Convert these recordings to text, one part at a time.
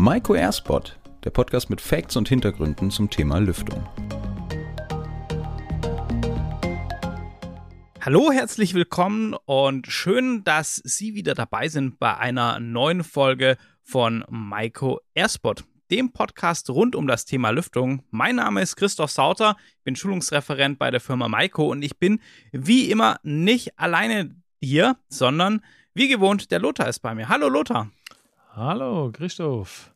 Maiko Airspot, der Podcast mit Facts und Hintergründen zum Thema Lüftung. Hallo, herzlich willkommen und schön, dass Sie wieder dabei sind bei einer neuen Folge von Maiko Airspot, dem Podcast rund um das Thema Lüftung. Mein Name ist Christoph Sauter, ich bin Schulungsreferent bei der Firma Maiko und ich bin wie immer nicht alleine hier, sondern wie gewohnt, der Lothar ist bei mir. Hallo Lothar. Hallo Christoph.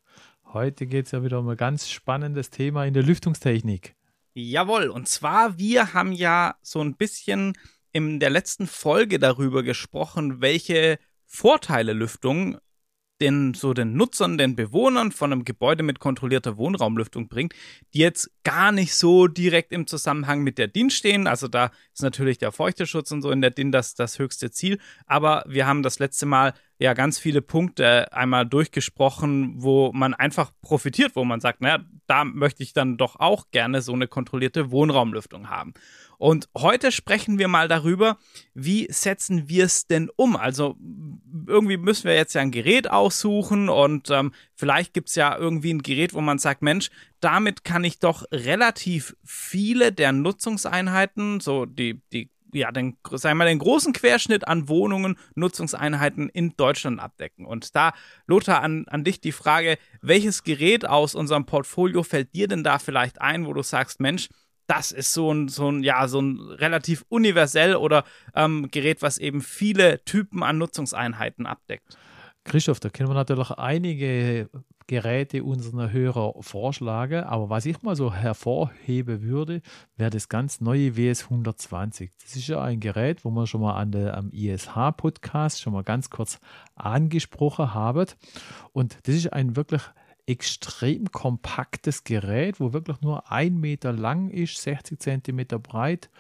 Heute geht es ja wieder um ein ganz spannendes Thema in der Lüftungstechnik. Jawohl, und zwar, wir haben ja so ein bisschen in der letzten Folge darüber gesprochen, welche Vorteile Lüftung den so den Nutzern, den Bewohnern von einem Gebäude mit kontrollierter Wohnraumlüftung bringt, die jetzt gar nicht so direkt im Zusammenhang mit der DIN stehen. Also da ist natürlich der Feuchteschutz und so in der DIN das, das höchste Ziel. Aber wir haben das letzte Mal ja ganz viele Punkte einmal durchgesprochen, wo man einfach profitiert, wo man sagt, naja, da möchte ich dann doch auch gerne so eine kontrollierte Wohnraumlüftung haben. Und heute sprechen wir mal darüber, wie setzen wir es denn um? Also irgendwie müssen wir jetzt ja ein Gerät aussuchen und ähm, vielleicht gibt es ja irgendwie ein Gerät, wo man sagt, Mensch, damit kann ich doch relativ viele der Nutzungseinheiten, so die, die ja, den, sagen wir den großen Querschnitt an Wohnungen, Nutzungseinheiten in Deutschland abdecken. Und da, Lothar, an, an dich die Frage, welches Gerät aus unserem Portfolio fällt dir denn da vielleicht ein, wo du sagst, Mensch, das ist so ein, so ein, ja, so ein relativ universell oder ähm, Gerät, was eben viele Typen an Nutzungseinheiten abdeckt. Christoph, da können wir natürlich einige Geräte unserer Hörer vorschlagen, aber was ich mal so hervorheben würde, wäre das ganz neue WS 120. Das ist ja ein Gerät, wo wir schon mal an der, am ISH-Podcast schon mal ganz kurz angesprochen haben. Und das ist ein wirklich extrem kompaktes Gerät, wo wirklich nur ein Meter lang ist, 60 Zentimeter breit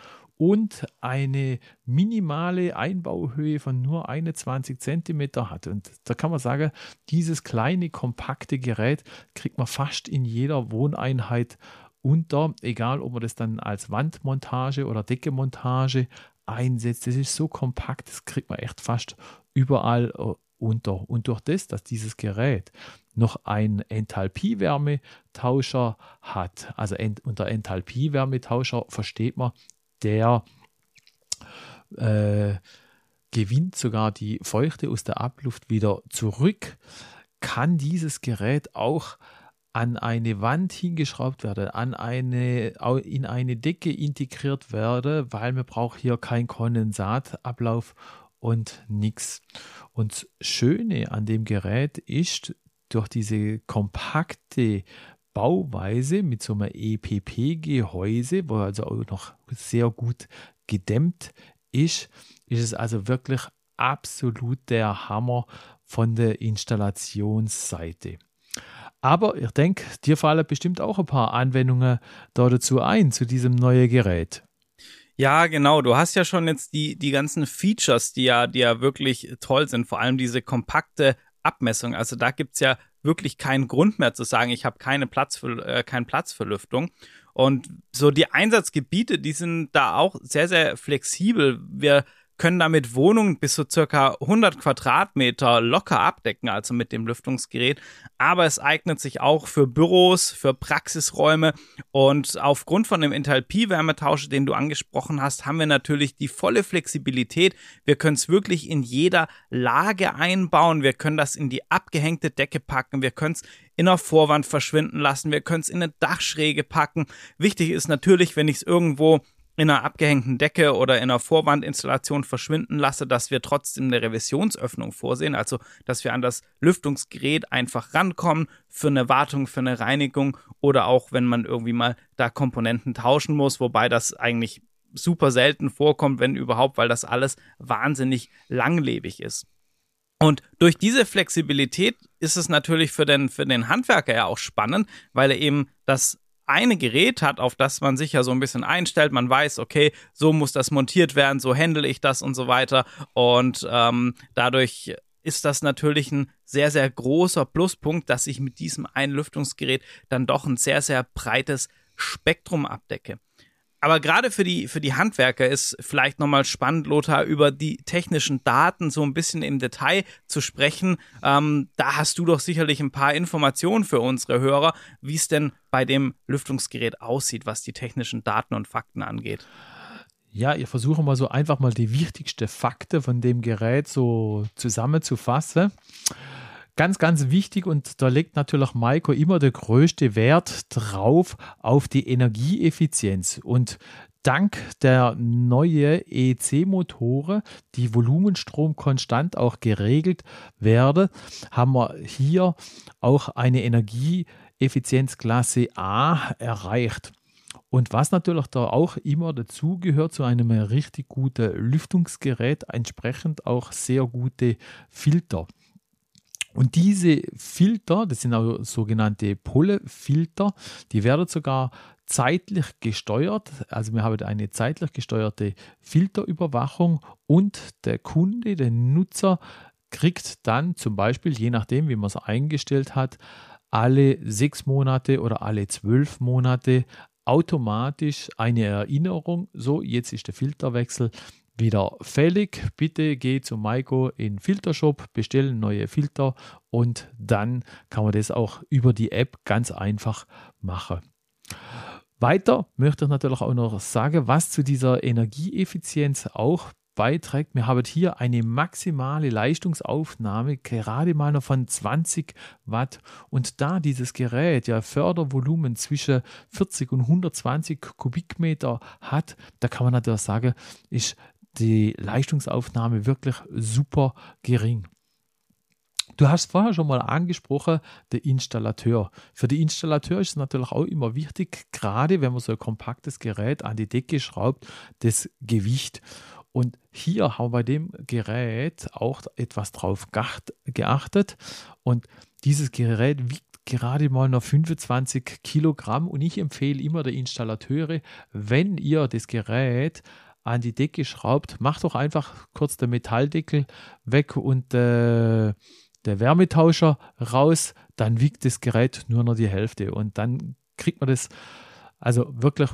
und eine minimale Einbauhöhe von nur 21 Zentimeter hat. Und da kann man sagen, dieses kleine, kompakte Gerät kriegt man fast in jeder Wohneinheit unter, egal ob man das dann als Wandmontage oder Deckemontage einsetzt. Das ist so kompakt, das kriegt man echt fast überall äh, unter. Und durch das, dass dieses Gerät noch einen Enthalpie-Wärmetauscher hat, also ent, unter Enthalpie-Wärmetauscher versteht man, der äh, gewinnt sogar die Feuchte aus der Abluft wieder zurück, kann dieses Gerät auch an eine Wand hingeschraubt werden, an eine, in eine Decke integriert werden, weil man braucht hier keinen Kondensatablauf und nichts. Und das Schöne an dem Gerät ist, durch diese kompakte Bauweise mit so einem EPP-Gehäuse, wo also auch noch sehr gut gedämmt ist, ist es also wirklich absolut der Hammer von der Installationsseite. Aber ich denke, dir fallen bestimmt auch ein paar Anwendungen da dazu ein, zu diesem neuen Gerät. Ja, genau. Du hast ja schon jetzt die, die ganzen Features, die ja, die ja wirklich toll sind. Vor allem diese kompakte Abmessung. Also da gibt es ja wirklich keinen Grund mehr zu sagen, ich habe keine Platz für, äh, keinen Platz für Lüftung. Und so die Einsatzgebiete, die sind da auch sehr, sehr flexibel. Wir können damit Wohnungen bis zu circa 100 Quadratmeter locker abdecken, also mit dem Lüftungsgerät. Aber es eignet sich auch für Büros, für Praxisräume und aufgrund von dem Enthalpie-Wärmetauscher, den du angesprochen hast, haben wir natürlich die volle Flexibilität. Wir können es wirklich in jeder Lage einbauen. Wir können das in die abgehängte Decke packen. Wir können es in der Vorwand verschwinden lassen. Wir können es in eine Dachschräge packen. Wichtig ist natürlich, wenn ich es irgendwo in einer abgehängten Decke oder in einer Vorwandinstallation verschwinden lasse, dass wir trotzdem eine Revisionsöffnung vorsehen, also dass wir an das Lüftungsgerät einfach rankommen für eine Wartung, für eine Reinigung oder auch wenn man irgendwie mal da Komponenten tauschen muss, wobei das eigentlich super selten vorkommt, wenn überhaupt, weil das alles wahnsinnig langlebig ist. Und durch diese Flexibilität ist es natürlich für den, für den Handwerker ja auch spannend, weil er eben das eine Gerät hat, auf das man sich ja so ein bisschen einstellt. Man weiß, okay, so muss das montiert werden, so handle ich das und so weiter. Und ähm, dadurch ist das natürlich ein sehr, sehr großer Pluspunkt, dass ich mit diesem Einlüftungsgerät dann doch ein sehr, sehr breites Spektrum abdecke. Aber gerade für die, für die Handwerker ist vielleicht nochmal spannend, Lothar, über die technischen Daten so ein bisschen im Detail zu sprechen. Ähm, da hast du doch sicherlich ein paar Informationen für unsere Hörer, wie es denn bei dem Lüftungsgerät aussieht, was die technischen Daten und Fakten angeht. Ja, ich versuche mal so einfach mal die wichtigsten Fakten von dem Gerät so zusammenzufassen. Ganz, ganz wichtig und da legt natürlich Maiko immer der größte Wert drauf auf die Energieeffizienz. Und dank der neuen EC-Motoren, die Volumenstrom konstant auch geregelt werden, haben wir hier auch eine Energieeffizienzklasse A erreicht. Und was natürlich da auch immer dazu gehört zu einem richtig guten Lüftungsgerät, entsprechend auch sehr gute Filter. Und diese Filter, das sind auch sogenannte Pulle-Filter, die werden sogar zeitlich gesteuert. Also wir haben eine zeitlich gesteuerte Filterüberwachung und der Kunde, der Nutzer, kriegt dann zum Beispiel, je nachdem, wie man es eingestellt hat, alle sechs Monate oder alle zwölf Monate automatisch eine Erinnerung. So, jetzt ist der Filterwechsel wieder fällig. Bitte geh zu Maiko in Filtershop, bestellen neue Filter und dann kann man das auch über die App ganz einfach machen. Weiter möchte ich natürlich auch noch sagen, was zu dieser Energieeffizienz auch beiträgt. Wir haben hier eine maximale Leistungsaufnahme gerade mal noch von 20 Watt. Und da dieses Gerät ja Fördervolumen zwischen 40 und 120 Kubikmeter hat, da kann man natürlich sagen, ist die Leistungsaufnahme wirklich super gering. Du hast vorher schon mal angesprochen, der Installateur. Für den Installateur ist es natürlich auch immer wichtig, gerade wenn man so ein kompaktes Gerät an die Decke schraubt, das Gewicht. Und hier haben wir bei dem Gerät auch etwas drauf geachtet. Und dieses Gerät wiegt gerade mal noch 25 Kilogramm. Und ich empfehle immer der Installateure, wenn ihr das Gerät an die Decke schraubt, macht doch einfach kurz den Metalldeckel weg und äh, der Wärmetauscher raus, dann wiegt das Gerät nur noch die Hälfte und dann kriegt man das, also wirklich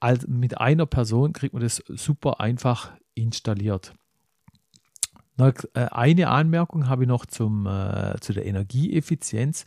als, mit einer Person kriegt man das super einfach installiert. Äh, eine Anmerkung habe ich noch zum, äh, zu der Energieeffizienz.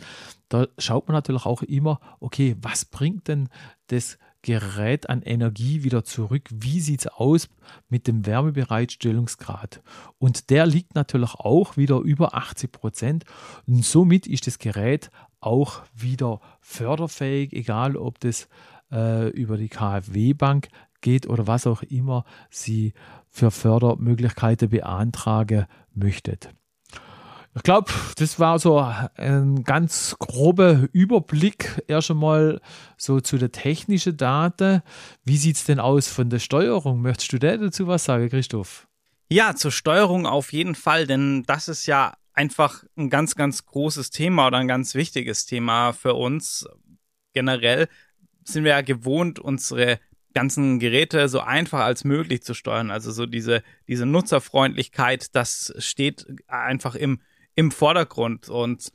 Da schaut man natürlich auch immer, okay, was bringt denn das Gerät an Energie wieder zurück. Wie sieht es aus mit dem Wärmebereitstellungsgrad? Und der liegt natürlich auch wieder über 80 Prozent. Und somit ist das Gerät auch wieder förderfähig, egal ob das äh, über die KfW-Bank geht oder was auch immer Sie für Fördermöglichkeiten beantragen möchtet. Ich glaube, das war so ein ganz grober Überblick erst einmal so zu der technischen Daten. Wie sieht es denn aus von der Steuerung? Möchtest du dazu was sagen, Christoph? Ja, zur Steuerung auf jeden Fall, denn das ist ja einfach ein ganz, ganz großes Thema oder ein ganz wichtiges Thema für uns. Generell sind wir ja gewohnt, unsere ganzen Geräte so einfach als möglich zu steuern. Also so diese, diese Nutzerfreundlichkeit, das steht einfach im im Vordergrund. Und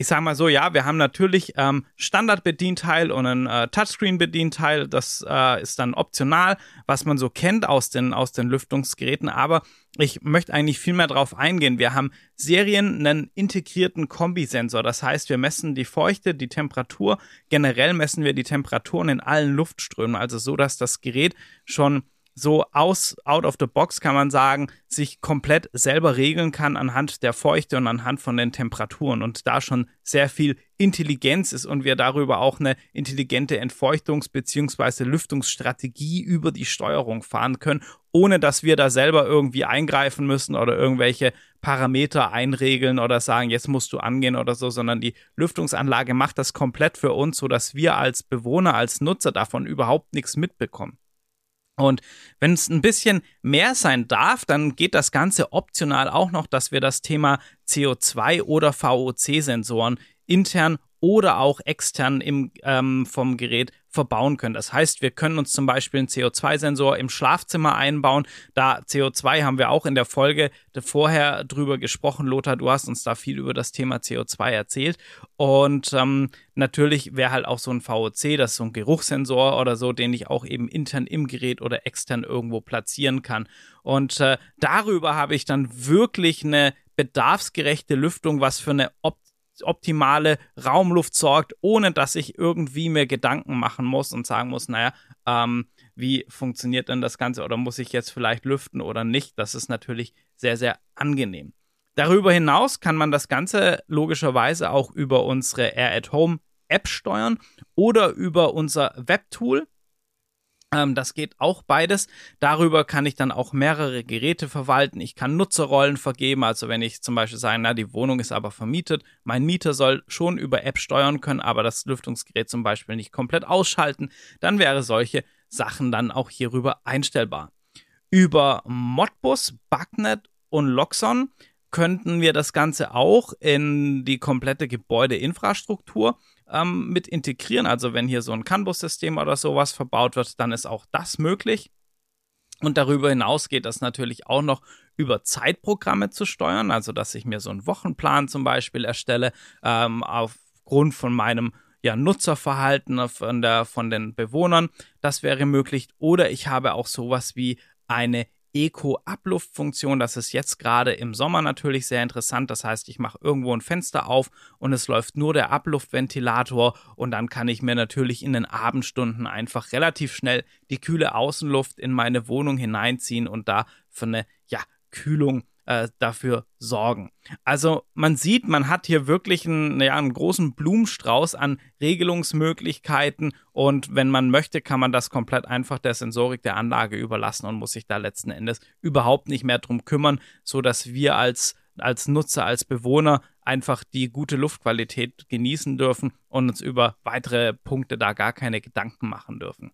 ich sage mal so, ja, wir haben natürlich ähm, Standard-Bedienteil und ein äh, Touchscreen-Bedienteil. Das äh, ist dann optional, was man so kennt aus den, aus den Lüftungsgeräten. Aber ich möchte eigentlich viel mehr darauf eingehen. Wir haben Serien einen integrierten Kombisensor. Das heißt, wir messen die Feuchte, die Temperatur. Generell messen wir die Temperaturen in allen Luftströmen. Also so, dass das Gerät schon so aus, out of the box kann man sagen, sich komplett selber regeln kann anhand der Feuchte und anhand von den Temperaturen und da schon sehr viel Intelligenz ist und wir darüber auch eine intelligente Entfeuchtungs- bzw. Lüftungsstrategie über die Steuerung fahren können, ohne dass wir da selber irgendwie eingreifen müssen oder irgendwelche Parameter einregeln oder sagen, jetzt musst du angehen oder so, sondern die Lüftungsanlage macht das komplett für uns, sodass wir als Bewohner, als Nutzer davon überhaupt nichts mitbekommen. Und wenn es ein bisschen mehr sein darf, dann geht das Ganze optional auch noch, dass wir das Thema CO2 oder VOC-Sensoren intern oder auch extern im, ähm, vom Gerät verbauen können. Das heißt, wir können uns zum Beispiel einen CO2-Sensor im Schlafzimmer einbauen. Da CO2 haben wir auch in der Folge vorher drüber gesprochen. Lothar, du hast uns da viel über das Thema CO2 erzählt. Und ähm, natürlich wäre halt auch so ein VOC, das ist so ein Geruchssensor oder so, den ich auch eben intern im Gerät oder extern irgendwo platzieren kann. Und äh, darüber habe ich dann wirklich eine bedarfsgerechte Lüftung, was für eine Option optimale Raumluft sorgt, ohne dass ich irgendwie mir Gedanken machen muss und sagen muss, naja, ähm, wie funktioniert denn das Ganze oder muss ich jetzt vielleicht lüften oder nicht? Das ist natürlich sehr, sehr angenehm. Darüber hinaus kann man das Ganze logischerweise auch über unsere Air at Home App steuern oder über unser Webtool. Ähm, das geht auch beides. Darüber kann ich dann auch mehrere Geräte verwalten. Ich kann Nutzerrollen vergeben. Also wenn ich zum Beispiel sage, na, die Wohnung ist aber vermietet. Mein Mieter soll schon über App steuern können, aber das Lüftungsgerät zum Beispiel nicht komplett ausschalten. Dann wäre solche Sachen dann auch hierüber einstellbar. Über Modbus, Bugnet und Loxon könnten wir das Ganze auch in die komplette Gebäudeinfrastruktur ähm, mit integrieren. Also wenn hier so ein CAN-Bus-System oder sowas verbaut wird, dann ist auch das möglich. Und darüber hinaus geht das natürlich auch noch über Zeitprogramme zu steuern, also dass ich mir so einen Wochenplan zum Beispiel erstelle, ähm, aufgrund von meinem ja, Nutzerverhalten von, der, von den Bewohnern. Das wäre möglich. Oder ich habe auch sowas wie eine Eco-Abluftfunktion. Das ist jetzt gerade im Sommer natürlich sehr interessant. Das heißt, ich mache irgendwo ein Fenster auf und es läuft nur der Abluftventilator und dann kann ich mir natürlich in den Abendstunden einfach relativ schnell die kühle Außenluft in meine Wohnung hineinziehen und da für eine ja, Kühlung äh, dafür sorgen. Also man sieht, man hat hier wirklich einen, ja, einen großen Blumenstrauß an Regelungsmöglichkeiten und wenn man möchte, kann man das komplett einfach der Sensorik der Anlage überlassen und muss sich da letzten Endes überhaupt nicht mehr drum kümmern, so dass wir als als Nutzer, als Bewohner einfach die gute Luftqualität genießen dürfen und uns über weitere Punkte da gar keine Gedanken machen dürfen.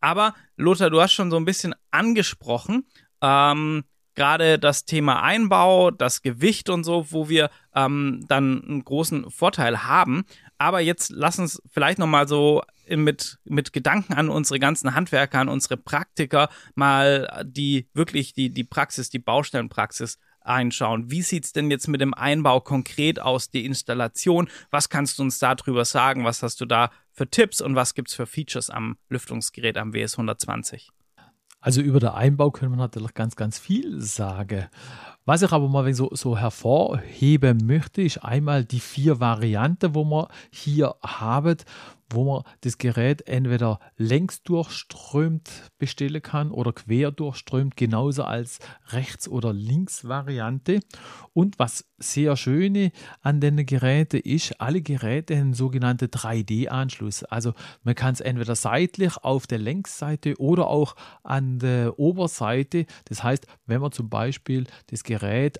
Aber Lothar, du hast schon so ein bisschen angesprochen, ähm, gerade das Thema Einbau, das Gewicht und so, wo wir ähm, dann einen großen Vorteil haben. Aber jetzt lass uns vielleicht nochmal so mit, mit Gedanken an unsere ganzen Handwerker, an unsere Praktiker mal die wirklich die, die Praxis, die Baustellenpraxis einschauen. Wie sieht's denn jetzt mit dem Einbau konkret aus, die Installation? Was kannst du uns darüber sagen? Was hast du da für Tipps und was gibt's für Features am Lüftungsgerät am WS 120? Also über den Einbau können wir natürlich ganz, ganz viel sagen. Was ich aber mal so, so hervorheben möchte, ist einmal die vier Varianten, wo wir hier haben, wo man das Gerät entweder längs durchströmt bestellen kann oder quer durchströmt, genauso als Rechts- oder Links-Variante. Und was sehr schöne an den Geräten ist, alle Geräte haben einen sogenannten 3D-Anschluss. Also man kann es entweder seitlich auf der Längsseite oder auch an der Oberseite. Das heißt, wenn man zum Beispiel das Gerät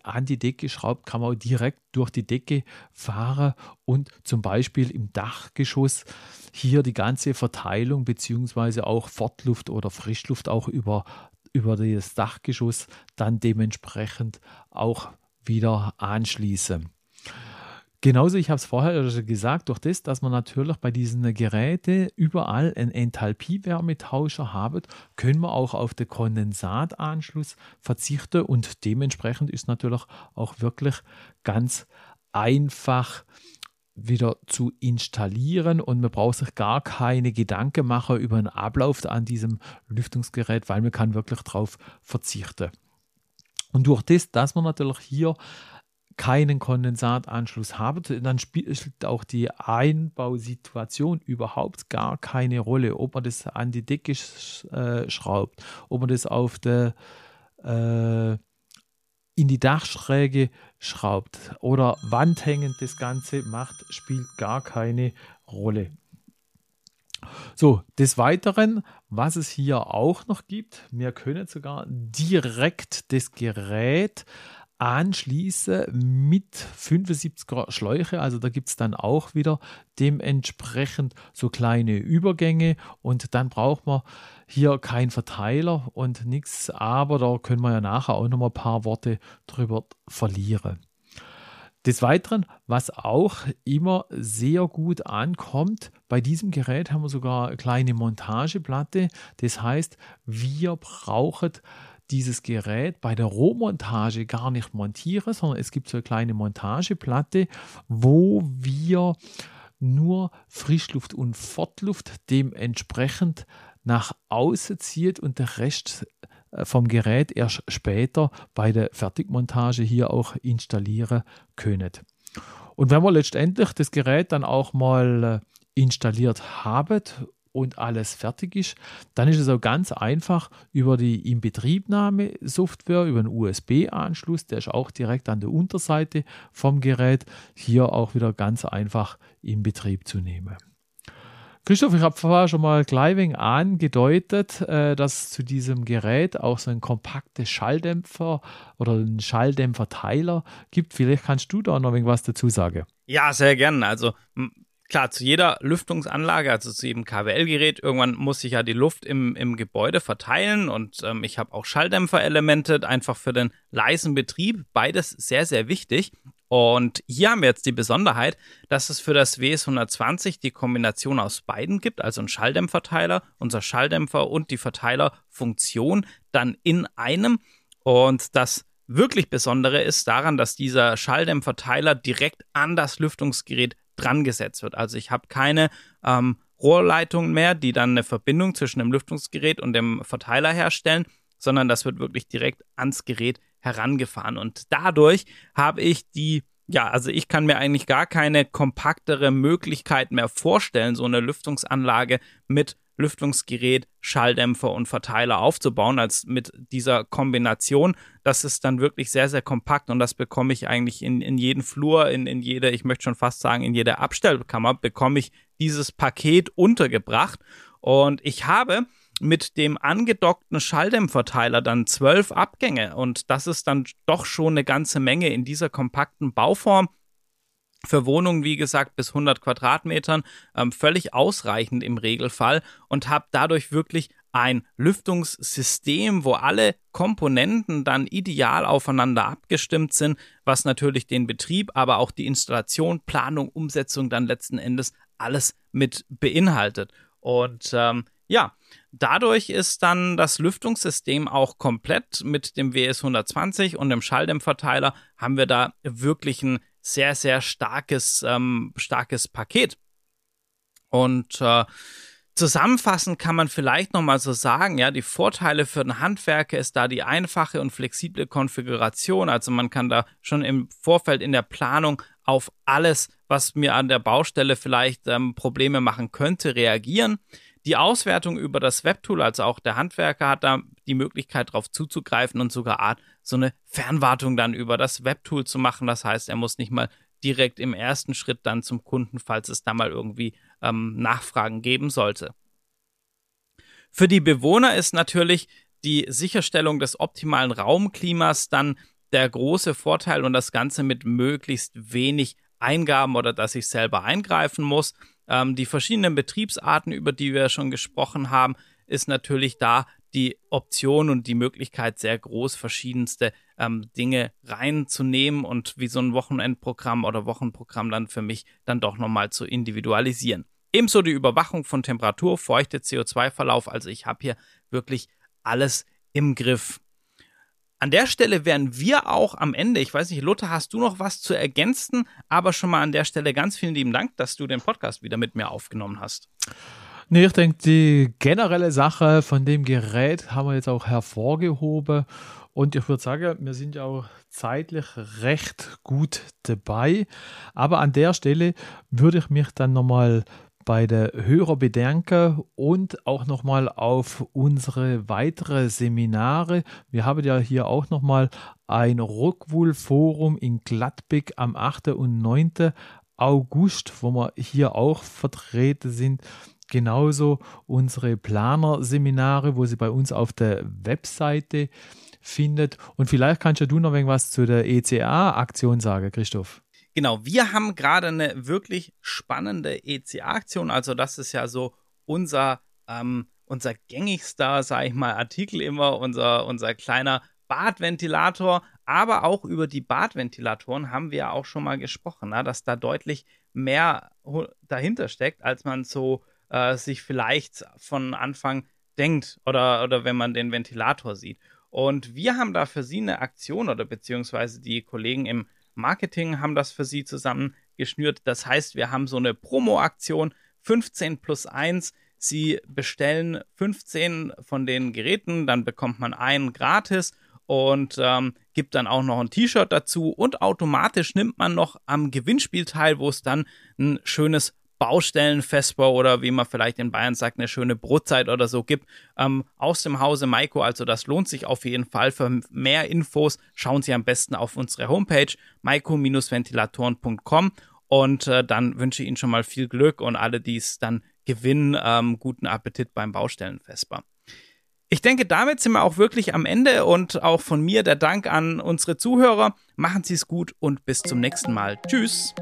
an die Decke schraubt, kann man direkt durch die Decke fahren und zum Beispiel im Dachgeschoss hier die ganze Verteilung beziehungsweise auch Fortluft oder Frischluft auch über, über das Dachgeschoss dann dementsprechend auch wieder anschließen. Genauso, ich habe es vorher gesagt, durch das, dass man natürlich bei diesen Geräten überall einen Enthalpie-Wärmetauscher haben, können wir auch auf den Kondensatanschluss verzichten und dementsprechend ist natürlich auch wirklich ganz einfach wieder zu installieren und man braucht sich gar keine Gedanken machen über einen Ablauf an diesem Lüftungsgerät, weil man kann wirklich darauf verzichten. Und durch das, dass man natürlich hier keinen Kondensatanschluss haben, dann spielt auch die Einbausituation überhaupt gar keine Rolle, ob man das an die Decke äh, schraubt, ob man das auf der äh, in die Dachschräge schraubt oder wandhängend das Ganze macht, spielt gar keine Rolle. So, des Weiteren, was es hier auch noch gibt, wir können sogar direkt das Gerät anschließen mit 75er Schläuche. Also da gibt es dann auch wieder dementsprechend so kleine Übergänge und dann braucht man hier keinen Verteiler und nichts, aber da können wir ja nachher auch noch mal ein paar Worte drüber verlieren. Des Weiteren, was auch immer sehr gut ankommt, bei diesem Gerät haben wir sogar eine kleine Montageplatte. Das heißt, wir brauchen dieses Gerät bei der Rohmontage gar nicht montieren, sondern es gibt so eine kleine Montageplatte, wo wir nur Frischluft und Fortluft dementsprechend nach außen zieht und der Rest äh, vom Gerät erst später bei der Fertigmontage hier auch installieren können. Und wenn wir letztendlich das Gerät dann auch mal äh, installiert haben und alles fertig ist, dann ist es auch ganz einfach über die Inbetriebnahme-Software, über einen USB-Anschluss, der ist auch direkt an der Unterseite vom Gerät, hier auch wieder ganz einfach in Betrieb zu nehmen. Christoph, ich habe vorher schon mal gleich angedeutet, äh, dass zu diesem Gerät auch so ein kompaktes Schalldämpfer oder ein Schalldämpferteiler gibt. Vielleicht kannst du da noch irgendwas dazu sagen. Ja, sehr gerne. Also klar, zu jeder Lüftungsanlage, also zu jedem KWL-Gerät, irgendwann muss sich ja die Luft im, im Gebäude verteilen und ähm, ich habe auch Schalldämpferelemente, einfach für den leisen Betrieb. Beides sehr, sehr wichtig. Und hier haben wir jetzt die Besonderheit, dass es für das WS120 die Kombination aus beiden gibt, also ein Schalldämpferteiler, unser Schalldämpfer und die Verteilerfunktion dann in einem. Und das wirklich Besondere ist daran, dass dieser Schalldämpferteiler direkt an das Lüftungsgerät dran gesetzt wird. Also ich habe keine ähm, Rohrleitungen mehr, die dann eine Verbindung zwischen dem Lüftungsgerät und dem Verteiler herstellen, sondern das wird wirklich direkt ans Gerät herangefahren. Und dadurch habe ich die, ja, also ich kann mir eigentlich gar keine kompaktere Möglichkeit mehr vorstellen, so eine Lüftungsanlage mit Lüftungsgerät, Schalldämpfer und Verteiler aufzubauen, als mit dieser Kombination. Das ist dann wirklich sehr, sehr kompakt und das bekomme ich eigentlich in, in jeden Flur, in, in jede, ich möchte schon fast sagen, in jeder Abstellkammer bekomme ich dieses Paket untergebracht. Und ich habe mit dem angedockten Schalldämpferteiler dann zwölf Abgänge und das ist dann doch schon eine ganze Menge in dieser kompakten Bauform. Für Wohnungen, wie gesagt, bis 100 Quadratmetern ähm, völlig ausreichend im Regelfall und habe dadurch wirklich ein Lüftungssystem, wo alle Komponenten dann ideal aufeinander abgestimmt sind, was natürlich den Betrieb, aber auch die Installation, Planung, Umsetzung dann letzten Endes alles mit beinhaltet. Und ähm, ja, dadurch ist dann das Lüftungssystem auch komplett mit dem WS 120 und dem Schalldämpferteiler haben wir da wirklich ein sehr, sehr starkes, ähm, starkes Paket. Und äh, Zusammenfassend kann man vielleicht nochmal so sagen, ja, die Vorteile für den Handwerker ist da die einfache und flexible Konfiguration. Also man kann da schon im Vorfeld in der Planung auf alles, was mir an der Baustelle vielleicht ähm, Probleme machen könnte, reagieren. Die Auswertung über das Webtool, also auch der Handwerker hat da die Möglichkeit darauf zuzugreifen und sogar so eine Fernwartung dann über das Webtool zu machen. Das heißt, er muss nicht mal direkt im ersten Schritt dann zum Kunden, falls es da mal irgendwie ähm, Nachfragen geben sollte. Für die Bewohner ist natürlich die Sicherstellung des optimalen Raumklimas dann der große Vorteil und das Ganze mit möglichst wenig Eingaben oder dass ich selber eingreifen muss. Ähm, die verschiedenen Betriebsarten, über die wir schon gesprochen haben, ist natürlich da die Option und die Möglichkeit sehr groß, verschiedenste ähm, Dinge reinzunehmen und wie so ein Wochenendprogramm oder Wochenprogramm dann für mich dann doch nochmal zu individualisieren. Ebenso die Überwachung von Temperatur, Feuchte, CO2-Verlauf. Also ich habe hier wirklich alles im Griff. An der Stelle wären wir auch am Ende. Ich weiß nicht, Lothar, hast du noch was zu ergänzen? Aber schon mal an der Stelle ganz vielen lieben Dank, dass du den Podcast wieder mit mir aufgenommen hast. Nee, ich denke, die generelle Sache von dem Gerät haben wir jetzt auch hervorgehoben. Und ich würde sagen, wir sind ja auch zeitlich recht gut dabei. Aber an der Stelle würde ich mich dann nochmal bei der Hörer bedanken und auch nochmal auf unsere weitere Seminare. Wir haben ja hier auch nochmal ein Rockwool-Forum in Gladbeck am 8. und 9. August, wo wir hier auch vertreten sind. Genauso unsere Planer-Seminare, wo Sie bei uns auf der Webseite findet. Und vielleicht kannst du noch irgendwas zu der ECA-Aktion sagen, Christoph. Genau, wir haben gerade eine wirklich spannende ECA-Aktion. Also das ist ja so unser, ähm, unser gängigster, sag ich mal, Artikel immer, unser, unser kleiner Badventilator. Aber auch über die Badventilatoren haben wir ja auch schon mal gesprochen, na, dass da deutlich mehr dahinter steckt, als man so äh, sich vielleicht von Anfang denkt oder, oder wenn man den Ventilator sieht. Und wir haben da für Sie eine Aktion oder beziehungsweise die Kollegen im Marketing haben das für Sie zusammengeschnürt. Das heißt, wir haben so eine Promo-Aktion 15 plus 1. Sie bestellen 15 von den Geräten, dann bekommt man einen gratis und ähm, gibt dann auch noch ein T-Shirt dazu und automatisch nimmt man noch am Gewinnspiel teil, wo es dann ein schönes Baustellenfestbau oder wie man vielleicht in Bayern sagt, eine schöne Brotzeit oder so gibt, ähm, aus dem Hause Maiko. Also das lohnt sich auf jeden Fall. Für mehr Infos schauen Sie am besten auf unsere Homepage maiko-ventilatoren.com und äh, dann wünsche ich Ihnen schon mal viel Glück und alle, die es dann gewinnen, ähm, guten Appetit beim Baustellenfestbau. Ich denke, damit sind wir auch wirklich am Ende und auch von mir der Dank an unsere Zuhörer. Machen Sie es gut und bis zum nächsten Mal. Tschüss.